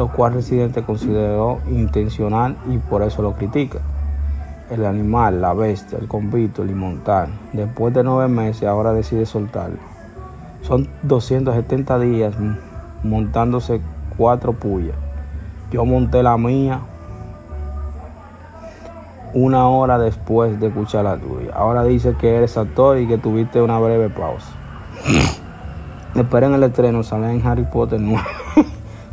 lo cual residente consideró intencional y por eso lo critica. El animal, la bestia, el convito, el inmontar, después de nueve meses ahora decide soltarlo. Son 270 días montándose cuatro pullas. Yo monté la mía una hora después de escuchar la tuya. Ahora dice que eres actor y que tuviste una breve pausa. Esperen el estreno, sale en Harry Potter 9.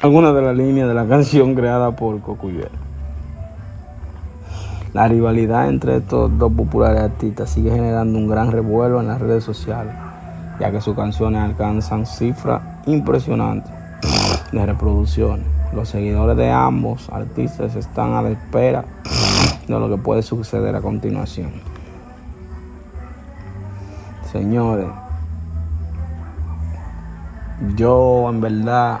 algunas de las líneas de la canción creada por Cocuyuela. La rivalidad entre estos dos populares artistas sigue generando un gran revuelo en las redes sociales, ya que sus canciones alcanzan cifras impresionantes de reproducción. Los seguidores de ambos artistas están a la espera de lo que puede suceder a continuación. Señores, yo en verdad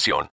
información.